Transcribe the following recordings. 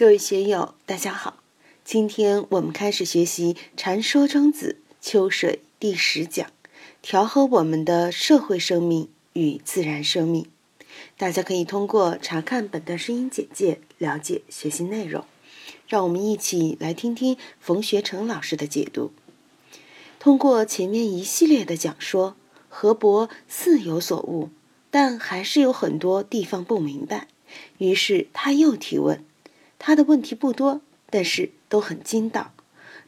各位学友，大家好！今天我们开始学习《禅说庄子·秋水》第十讲，调和我们的社会生命与自然生命。大家可以通过查看本段声音简介了解学习内容。让我们一起来听听冯学成老师的解读。通过前面一系列的讲说，何伯似有所悟，但还是有很多地方不明白。于是他又提问。他的问题不多，但是都很精到。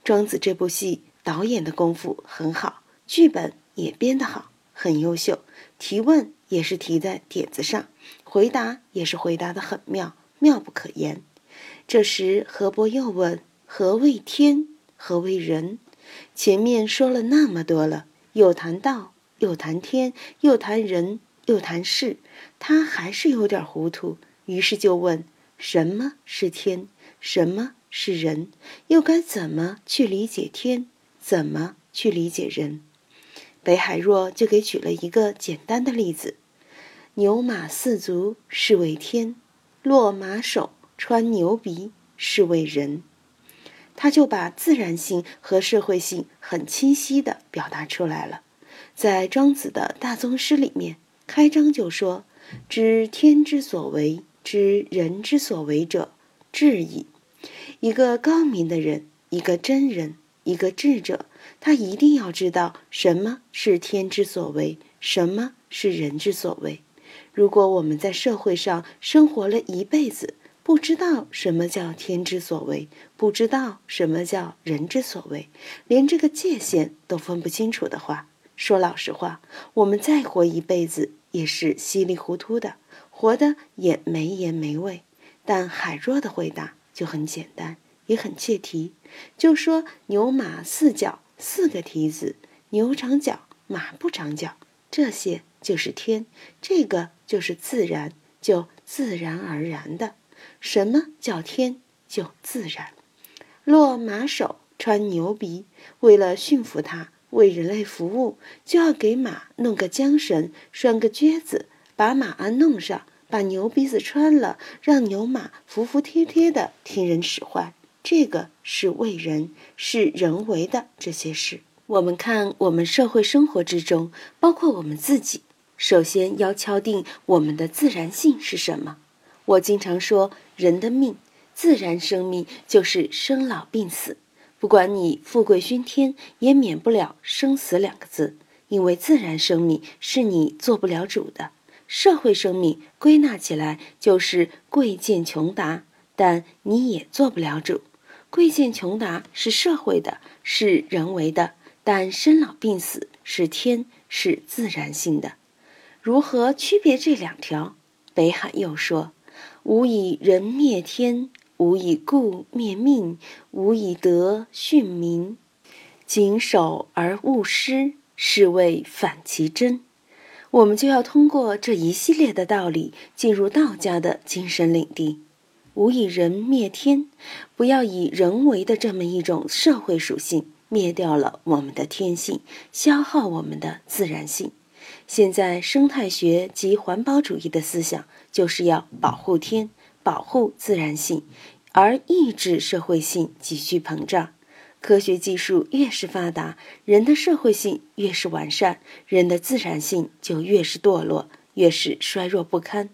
庄子这部戏导演的功夫很好，剧本也编得好，很优秀。提问也是提在点子上，回答也是回答的很妙，妙不可言。这时何伯又问：“何谓天？何谓人？”前面说了那么多了，又谈道，又谈天，又谈人，又谈事，他还是有点糊涂，于是就问。什么是天？什么是人？又该怎么去理解天？怎么去理解人？北海若就给举了一个简单的例子：牛马四足是为天，落马首穿牛鼻是为人。他就把自然性和社会性很清晰地表达出来了。在庄子的大宗师里面，开章就说：“知天之所为。”知人之所为者，智矣。一个高明的人，一个真人，一个智者，他一定要知道什么是天之所为，什么是人之所为。如果我们在社会上生活了一辈子，不知道什么叫天之所为，不知道什么叫人之所为，连这个界限都分不清楚的话，说老实话，我们再活一辈子也是稀里糊涂的。活的也没盐没味，但海若的回答就很简单，也很切题，就说牛马四脚四个蹄子，牛长脚，马不长脚，这些就是天，这个就是自然，就自然而然的。什么叫天？就自然。落马首，穿牛鼻，为了驯服它，为人类服务，就要给马弄个缰绳，拴个橛子，把马鞍弄上。把牛鼻子穿了，让牛马服服帖帖的听人使唤，这个是为人，是人为的这些事。我们看我们社会生活之中，包括我们自己，首先要敲定我们的自然性是什么。我经常说，人的命，自然生命就是生老病死，不管你富贵熏天，也免不了生死两个字，因为自然生命是你做不了主的。社会生命归纳起来就是贵贱穷达，但你也做不了主。贵贱穷达是社会的，是人为的，但生老病死是天，是自然性的。如何区别这两条？北海又说：“吾以人灭天，吾以故灭命，吾以德训民。谨守而勿失，是谓反其真。”我们就要通过这一系列的道理进入道家的精神领地。无以人灭天，不要以人为的这么一种社会属性灭掉了我们的天性，消耗我们的自然性。现在生态学及环保主义的思想就是要保护天，保护自然性，而抑制社会性急剧膨胀。科学技术越是发达，人的社会性越是完善，人的自然性就越是堕落，越是衰弱不堪。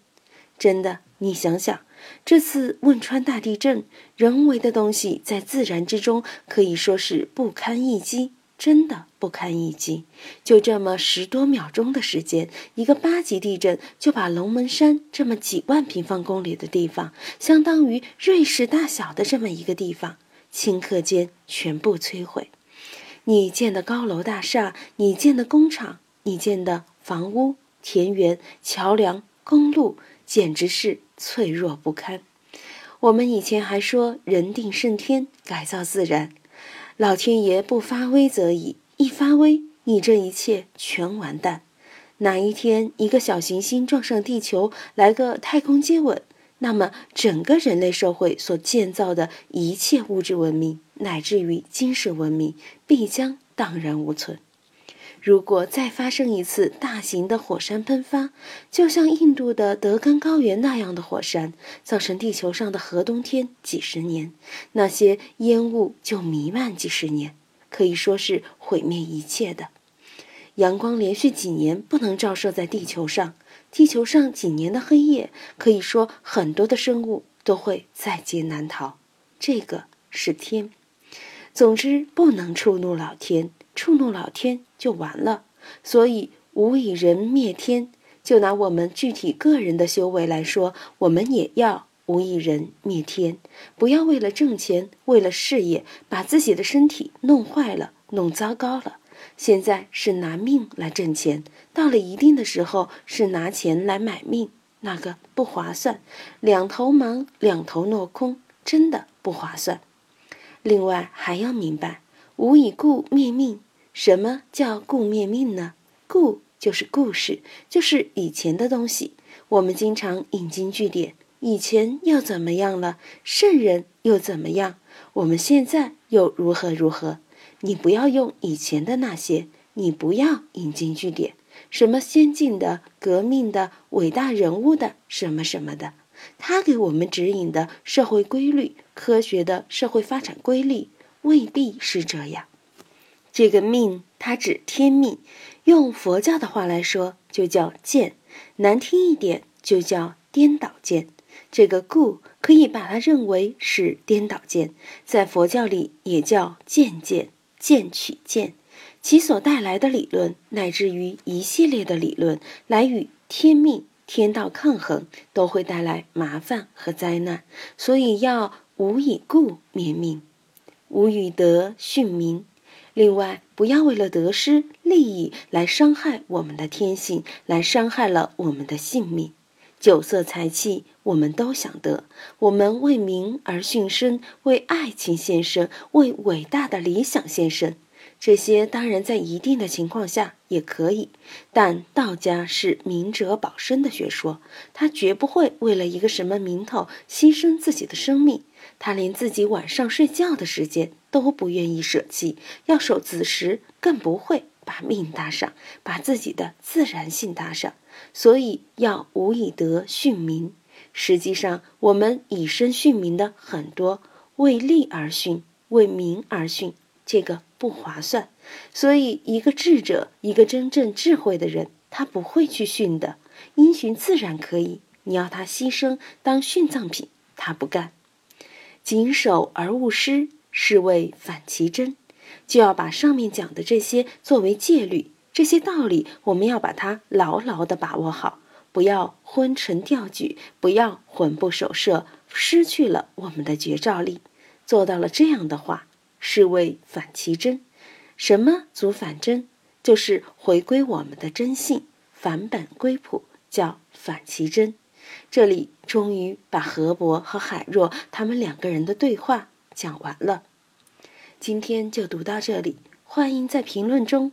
真的，你想想，这次汶川大地震，人为的东西在自然之中可以说是不堪一击，真的不堪一击。就这么十多秒钟的时间，一个八级地震就把龙门山这么几万平方公里的地方，相当于瑞士大小的这么一个地方。顷刻间全部摧毁，你建的高楼大厦，你建的工厂，你建的房屋、田园、桥梁、公路，简直是脆弱不堪。我们以前还说人定胜天，改造自然，老天爷不发威则已，一发威，你这一切全完蛋。哪一天一个小行星撞上地球，来个太空接吻？那么，整个人类社会所建造的一切物质文明，乃至于精神文明，必将荡然无存。如果再发生一次大型的火山喷发，就像印度的德干高原那样的火山，造成地球上的核冬天几十年，那些烟雾就弥漫几十年，可以说是毁灭一切的。阳光连续几年不能照射在地球上，地球上几年的黑夜，可以说很多的生物都会在劫难逃。这个是天。总之，不能触怒老天，触怒老天就完了。所以，无以人灭天。就拿我们具体个人的修为来说，我们也要无以人灭天。不要为了挣钱，为了事业，把自己的身体弄坏了，弄糟糕了。现在是拿命来挣钱，到了一定的时候，是拿钱来买命，那个不划算，两头忙，两头落空，真的不划算。另外还要明白，无以故灭命。什么叫故灭命呢？故就是故事，就是以前的东西。我们经常引经据典，以前又怎么样了？圣人又怎么样？我们现在又如何如何？你不要用以前的那些，你不要引经据典，什么先进的、革命的、伟大人物的什么什么的。他给我们指引的社会规律，科学的社会发展规律，未必是这样。这个命，它指天命，用佛教的话来说，就叫见；难听一点，就叫颠倒见。这个故，可以把它认为是颠倒见，在佛教里也叫见见、见取见，其所带来的理论，乃至于一系列的理论，来与天命。天道抗衡都会带来麻烦和灾难，所以要无以故灭命，无以德殉民。另外，不要为了得失利益来伤害我们的天性，来伤害了我们的性命。酒色财气我们都想得，我们为名而殉身，为爱情献身，为伟大的理想献身。这些当然在一定的情况下也可以，但道家是明哲保身的学说，他绝不会为了一个什么名头牺牲自己的生命，他连自己晚上睡觉的时间都不愿意舍弃，要守子时更不会把命搭上，把自己的自然性搭上，所以要无以德殉民。实际上，我们以身殉民的很多，为利而殉，为名而殉。这个不划算，所以一个智者，一个真正智慧的人，他不会去殉的。因循自然可以，你要他牺牲当殉葬品，他不干。谨守而勿失，是谓反其真。就要把上面讲的这些作为戒律，这些道理我们要把它牢牢的把握好，不要昏沉掉举，不要魂不守舍，失去了我们的绝招力。做到了这样的话。是谓反其真，什么足反真？就是回归我们的真性，返本归朴，叫反其真。这里终于把河伯和海若他们两个人的对话讲完了。今天就读到这里，欢迎在评论中